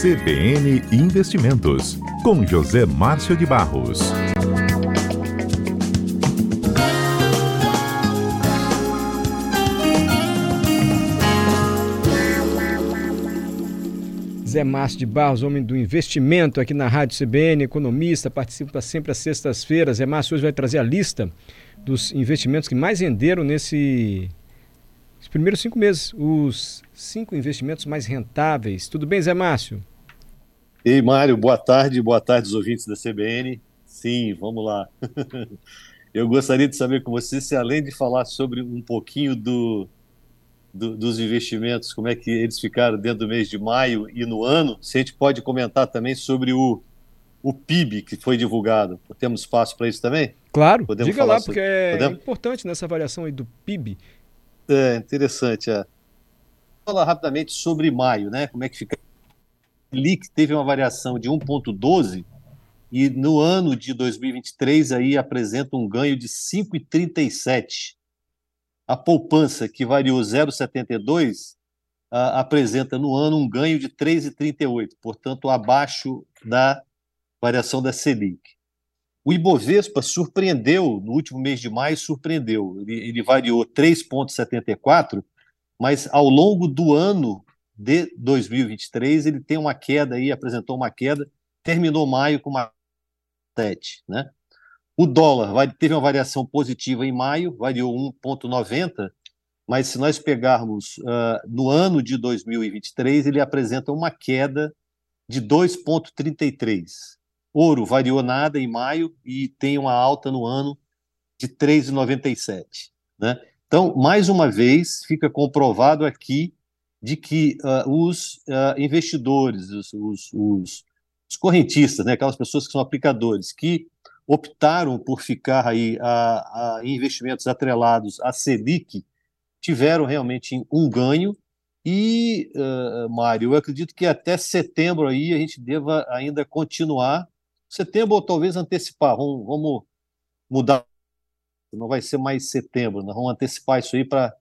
CBN Investimentos, com José Márcio de Barros. Zé Márcio de Barros, homem do investimento aqui na Rádio CBN, economista, participa sempre às sextas-feiras. Zé Márcio hoje vai trazer a lista dos investimentos que mais renderam nesse os primeiros cinco meses, os cinco investimentos mais rentáveis. Tudo bem, Zé Márcio? Ei, Mário, boa tarde, boa tarde, os ouvintes da CBN. Sim, vamos lá. Eu gostaria de saber com você se, além de falar sobre um pouquinho do, do, dos investimentos, como é que eles ficaram dentro do mês de maio e no ano, se a gente pode comentar também sobre o, o PIB que foi divulgado. Temos espaço para isso também? Claro, Podemos diga lá, sobre... porque é Podemos? importante nessa variação aí do PIB. É, interessante. É. Falar rapidamente sobre maio, né? Como é que fica? LIC teve uma variação de 1,12 e no ano de 2023 aí apresenta um ganho de 5,37. A poupança, que variou 0,72, apresenta no ano um ganho de 3,38, portanto, abaixo da variação da Selic. O Ibovespa surpreendeu, no último mês de maio, surpreendeu. Ele, ele variou 3,74, mas ao longo do ano de 2023 ele tem uma queda aí, apresentou uma queda, terminou maio com uma 7, né? O dólar teve uma variação positiva em maio, variou 1,90, mas se nós pegarmos uh, no ano de 2023, ele apresenta uma queda de 2,33. Ouro variou nada em maio e tem uma alta no ano de 3,97. Né? Então, mais uma vez, fica comprovado aqui de que uh, os uh, investidores, os, os, os, os, correntistas, né, aquelas pessoas que são aplicadores, que optaram por ficar aí a, a investimentos atrelados à Selic, tiveram realmente um ganho e, uh, Mário, eu acredito que até setembro aí a gente deva ainda continuar setembro ou talvez antecipar. Vamos, vamos mudar. Não vai ser mais setembro, nós vamos antecipar isso aí para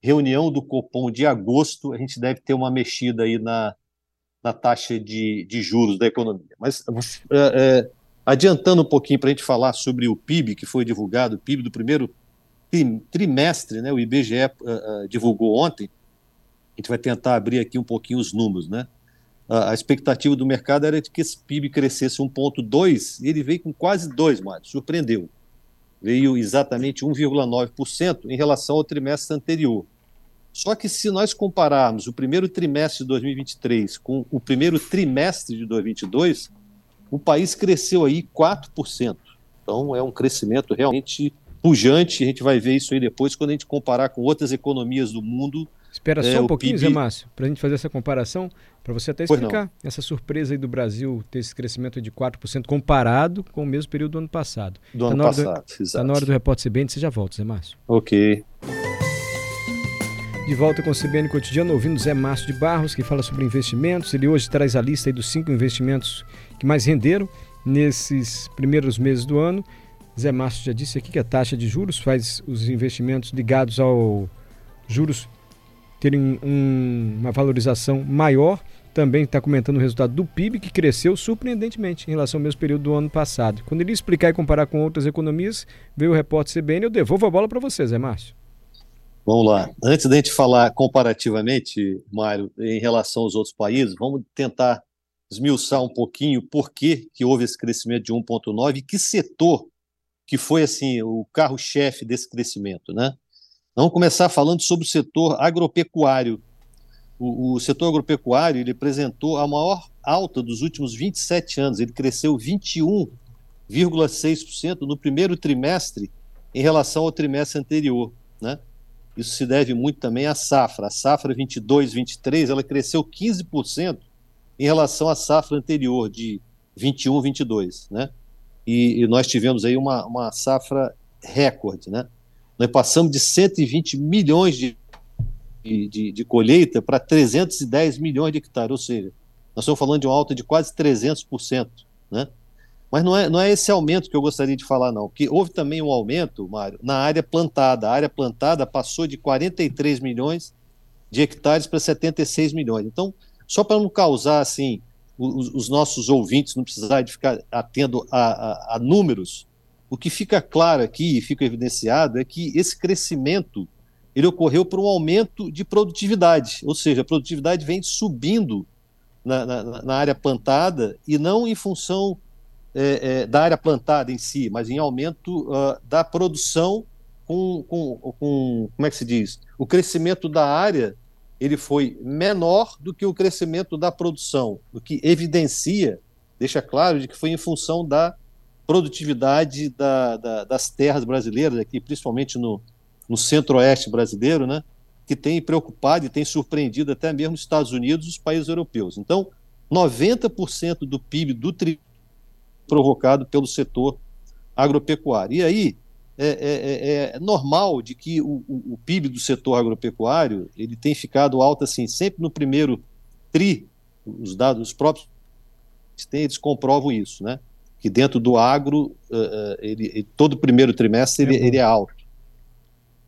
reunião do Copom de agosto. A gente deve ter uma mexida aí na, na taxa de, de juros da economia. Mas é, é, adiantando um pouquinho para a gente falar sobre o PIB que foi divulgado, o PIB do primeiro trimestre, né? O IBGE uh, uh, divulgou ontem. A gente vai tentar abrir aqui um pouquinho os números, né? A, expectativa do mercado era de que esse PIB crescesse 1,2% e ele veio com quase 2%, Mário, surpreendeu. Veio exatamente 1,9% em relação ao trimestre anterior. Só que se nós compararmos o primeiro trimestre de 2023 com o primeiro trimestre de 2022, o país cresceu aí 4%. Então é um crescimento realmente pujante, a gente vai ver isso aí depois quando a gente comparar com outras economias do mundo Espera só é, um pouquinho, PIB... Zé Márcio, para a gente fazer essa comparação, para você até explicar essa surpresa aí do Brasil ter esse crescimento de 4% comparado com o mesmo período do ano passado. Do tá ano passado, do, exato. Está na hora do Repórter CBN, você já volta, Zé Márcio. Ok. De volta com o CBN Cotidiano, ouvindo Zé Márcio de Barros, que fala sobre investimentos. Ele hoje traz a lista dos cinco investimentos que mais renderam nesses primeiros meses do ano. Zé Márcio já disse aqui que a taxa de juros faz os investimentos ligados ao juros terem um, uma valorização maior. Também está comentando o resultado do PIB, que cresceu surpreendentemente em relação ao mesmo período do ano passado. Quando ele explicar e comparar com outras economias, veio o repórter CBN, eu devolvo a bola para você, Zé Márcio. Vamos lá. Antes da gente falar comparativamente, Mário, em relação aos outros países, vamos tentar esmiuçar um pouquinho por que, que houve esse crescimento de 1,9 e que setor que foi assim o carro-chefe desse crescimento, né? Vamos começar falando sobre o setor agropecuário. O, o, setor agropecuário ele apresentou a maior alta dos últimos 27 anos. Ele cresceu 21,6% no primeiro trimestre em relação ao trimestre anterior. Né? Isso se deve muito também à safra. A safra 22-23 ela cresceu 15% em relação à safra anterior de 21-22. Né? E, e, nós tivemos aí uma, uma safra recorde. Né? Nós passamos de 120 milhões de, de, de colheita para 310 milhões de hectares, ou seja, nós estamos falando de uma alta de quase 300%. Né? Mas não é, não é esse aumento que eu gostaria de falar, não. Que houve também um aumento, Mário, na área plantada. A área plantada passou de 43 milhões de hectares para 76 milhões. Então, só para não causar assim os, os nossos ouvintes não precisarem de ficar atendo a, a, a números, o que fica claro aqui e fica evidenciado é que esse crescimento ele ocorreu por um aumento de produtividade, ou seja, a produtividade vem subindo na, na, na área plantada e não em função é, é, da área plantada em si, mas em aumento uh, da produção com, com, com, como é que se diz? O crescimento da área ele foi menor do que o crescimento da produção, o que evidencia, deixa claro, de que foi em função da produtividade da, da, das terras brasileiras, aqui, principalmente no, no centro-oeste brasileiro, né, que tem preocupado e tem surpreendido até mesmo os Estados Unidos e os países europeus. Então, 90% do PIB do tri provocado pelo setor agropecuário. E aí, é, é, é, é normal de que o, o, o, PIB do setor agropecuário ele tem ficado alto assim, sempre no primeiro tri, os dados os próprios eles comprovam isso, né? Que dentro do agro, uh, ele, todo primeiro trimestre ele, ele é alto.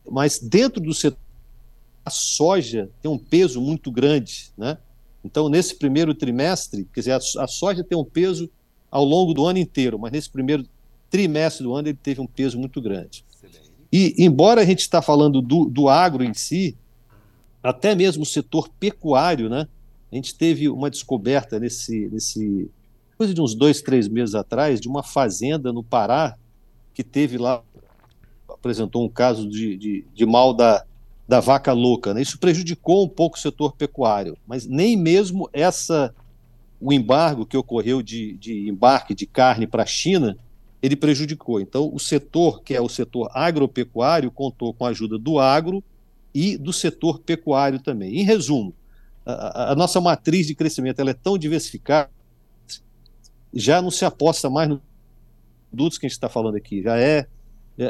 Mas dentro do setor, a soja tem um peso muito grande, né? Então, nesse primeiro trimestre, quer dizer, a, a soja tem um peso ao longo do ano inteiro, mas nesse primeiro trimestre do ano ele teve um peso muito grande. E, embora a gente está falando do, do agro em si, até mesmo o setor pecuário, né? A gente teve uma descoberta nesse, nesse coisa de uns dois, três meses atrás, de uma fazenda no Pará que teve lá, apresentou um caso de, de, de mal da, da vaca louca. Né? Isso prejudicou um pouco o setor pecuário, mas nem mesmo essa o embargo que ocorreu de, de embarque de carne para a China ele prejudicou. Então, o setor, que é o setor agropecuário, contou com a ajuda do agro e do setor pecuário também. Em resumo, a, a nossa matriz de crescimento ela é tão diversificada, já não se aposta mais nos produtos que a gente está falando aqui, já é,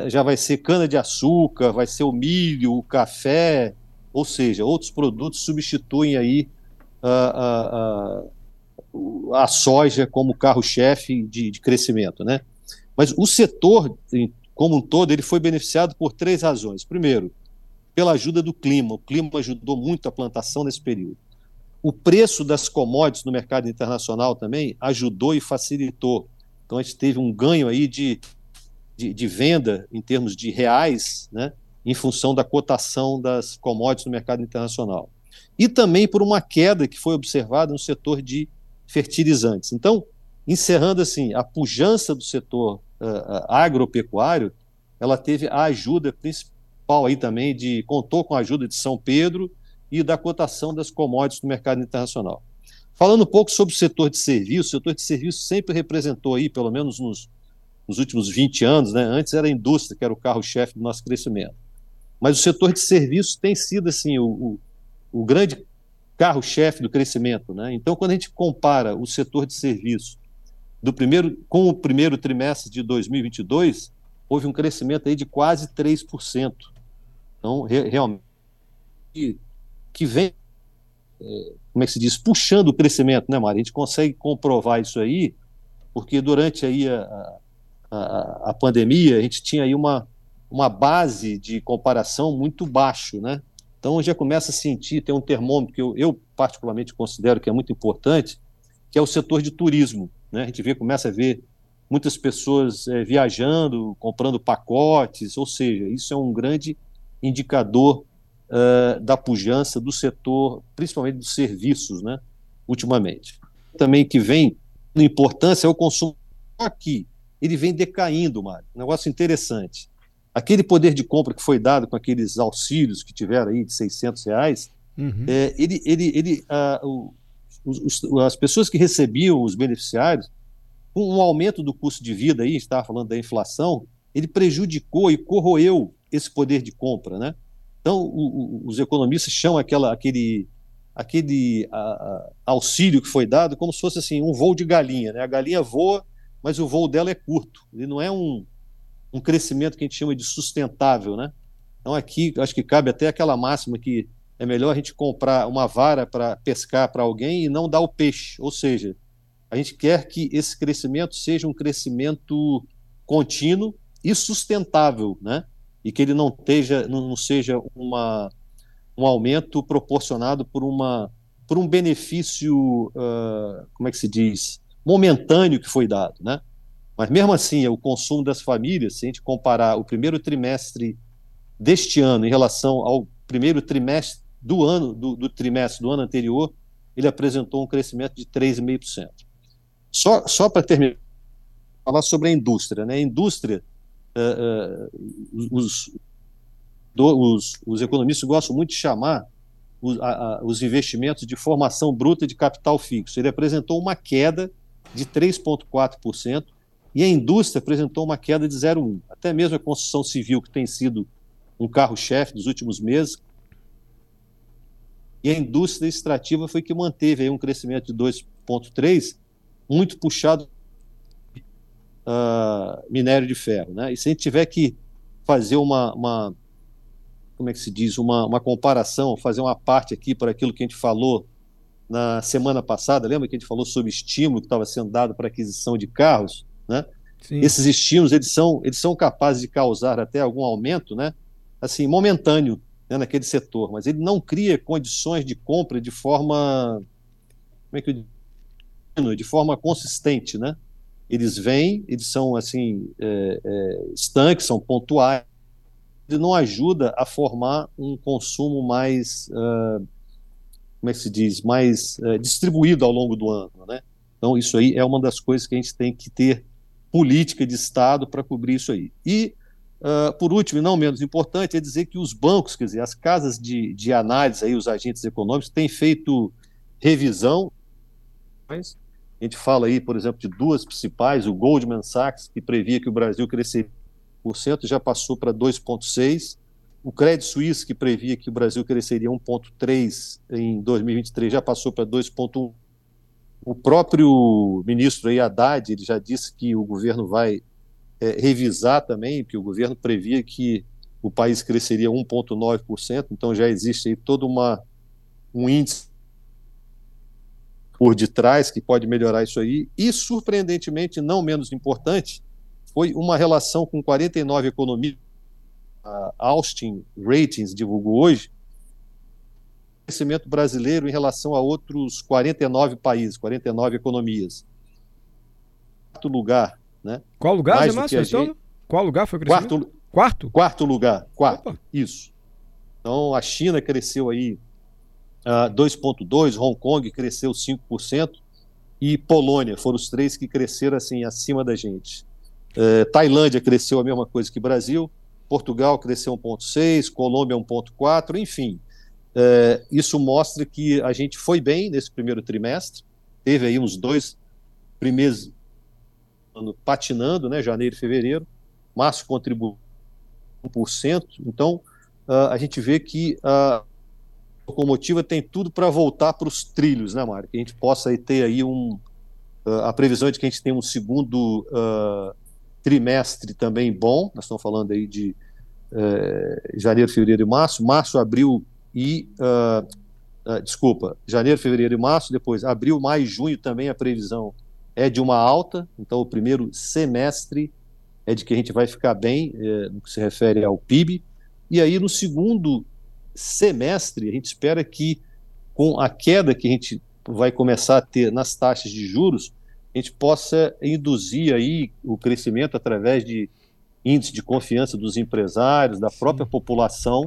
já vai ser cana-de-açúcar, vai ser o milho, o café, ou seja, outros produtos substituem aí a, a, a soja como carro-chefe de, de crescimento, né? Mas o setor, como um todo, ele foi beneficiado por três razões. Primeiro, pela ajuda do clima. O clima ajudou muito a plantação nesse período. O preço das commodities no mercado internacional também ajudou e facilitou. Então a gente teve um ganho aí de, de, de venda em termos de reais, né, em função da cotação das commodities no mercado internacional. E também por uma queda que foi observada no setor de fertilizantes. Então, encerrando assim, a pujança do setor uh, agropecuário, ela teve a ajuda principal aí também de contou com a ajuda de São Pedro e da cotação das commodities no mercado internacional. Falando um pouco sobre o setor de serviços, o setor de serviços sempre representou aí, pelo menos nos, nos últimos 20 anos, né? Antes era a indústria que era o carro-chefe do nosso crescimento. Mas o setor de serviços tem sido assim o, o, o grande carro-chefe do crescimento, né? Então, quando a gente compara o setor de serviços do primeiro, com o primeiro trimestre de 2022, houve um crescimento aí de quase 3%. Então, re, realmente, que vem, é, como é que se diz, puxando o crescimento, né, Mari? A gente consegue comprovar isso aí, porque durante aí a, a, a pandemia, a gente tinha aí uma, uma base de comparação muito baixo, né? Então, já começa a sentir, tem um termômetro que eu, eu particularmente considero que é muito importante, que é o setor de turismo. Né? A gente vê, começa a ver muitas pessoas é, viajando, comprando pacotes, ou seja, isso é um grande indicador uh, da pujança do setor, principalmente dos serviços, né, ultimamente. Também que vem na importância é o consumo aqui. Ele vem decaindo, Mário. Um negócio interessante. Aquele poder de compra que foi dado com aqueles auxílios que tiveram aí de 600 reais, uhum. é, ele, ele, ele, uh, os, os, as pessoas que recebiam os beneficiários, com um aumento do custo de vida aí, estava falando da inflação, ele prejudicou e corroeu esse poder de compra, né? Então, o, o, os economistas chamam aquela, aquele, aquele a, a, auxílio que foi dado como se fosse assim um voo de galinha, né? A galinha voa, mas o voo dela é curto. Ele não é um, um crescimento que a gente chama de sustentável, né? Então, aqui acho que cabe até aquela máxima que é melhor a gente comprar uma vara para pescar para alguém e não dar o peixe. Ou seja, a gente quer que esse crescimento seja um crescimento contínuo e sustentável, né? E que ele não, esteja, não seja uma, um aumento proporcionado por uma por um benefício, uh, como é que se diz, momentâneo que foi dado, né? Mas mesmo assim, o consumo das famílias, se a gente comparar o primeiro trimestre deste ano em relação ao primeiro trimestre do ano, do, do trimestre do ano anterior, ele apresentou um crescimento de 3,5%. Só, só para terminar, falar sobre a indústria. Né? A indústria, uh, uh, os, do, os, os, economistas gostam muito de chamar os, a, a, os investimentos de formação bruta de capital fixo. Ele apresentou uma queda de 3,4% e a indústria apresentou uma queda de 0,1%. Até mesmo a construção civil, que tem sido um carro-chefe dos últimos meses, e a indústria extrativa foi que manteve aí um crescimento de 2,3%, muito puxado uh, minério de ferro. Né? E se a gente tiver que fazer uma, uma como é que se diz, uma, uma comparação, fazer uma parte aqui para aquilo que a gente falou na semana passada, lembra que a gente falou sobre estímulo que estava sendo dado para aquisição de carros, né? Sim. Esses estímulos, eles são, eles são capazes de causar até algum aumento, né? Assim, momentâneo né, naquele setor, mas ele não cria condições de compra de forma, como é que eu digo? de forma consistente, né? Eles vêm, eles são assim é, é, estanques, são pontuais, ele não ajuda a formar um consumo mais, uh, como é que se diz, mais uh, distribuído ao longo do ano, né? Então isso aí é uma das coisas que a gente tem que ter política de Estado para cobrir isso aí. E Uh, por último, e não menos importante, é dizer que os bancos, quer dizer, as casas de, de análise, aí, os agentes econômicos, têm feito revisão. Mas a gente fala aí, por exemplo, de duas principais, o Goldman Sachs, que previa que o Brasil cresceria por cento, já passou para 2,6%. O Credit Suisse, que previa que o Brasil cresceria 1,3% em 2023, já passou para 2,1%. O próprio ministro aí, Haddad, ele já disse que o governo vai é, revisar também, porque o governo previa que o país cresceria 1,9%, então já existe aí todo uma, um índice por detrás que pode melhorar isso aí. E, surpreendentemente, não menos importante, foi uma relação com 49 economias, a Austin Ratings divulgou hoje, crescimento brasileiro em relação a outros 49 países, 49 economias. Quarto lugar né? Qual lugar, Mais Zé Márcio? Gente... Qual lugar foi o crescimento? Quarto, quarto? Quarto lugar, quarto. Opa. Isso. Então a China cresceu aí uh, ah, 2,2%, Hong Kong cresceu 5% e Polônia foram os três que cresceram assim acima da gente. Uh, Tailândia cresceu a mesma coisa que Brasil, Portugal cresceu 1,6%, Colômbia 1,4%, enfim. Uh, isso mostra que a gente foi bem nesse primeiro trimestre, teve aí uns dois primeiros ano patinando, né, janeiro e fevereiro, março contribuiu 1%, então uh, a gente vê que a locomotiva tem tudo para voltar para os trilhos, né, Mário? Que a gente possa aí, ter aí um, uh, a previsão é de que a gente tenha um segundo uh, trimestre também bom, nós estamos falando aí de eh, janeiro, fevereiro e março, março, abril e desculpa, janeiro, fevereiro e março, depois abril, maio e junho também a previsão é de uma alta, então o primeiro semestre é de que a gente vai ficar bem é, no que se refere ao PIB, e aí no segundo semestre a gente espera que com a queda que a gente vai começar a ter nas taxas de juros, a gente possa induzir aí o crescimento através de índice de confiança dos empresários, da própria população,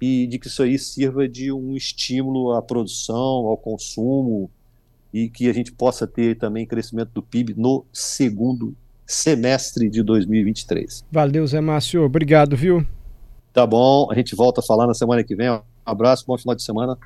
e de que isso aí sirva de um estímulo à produção, ao consumo, e que a gente possa ter também crescimento do PIB no segundo semestre de 2023. Valeu, Zé Márcio. Obrigado, viu? Tá bom, a gente volta a falar na semana que vem. Um abraço, bom final de semana.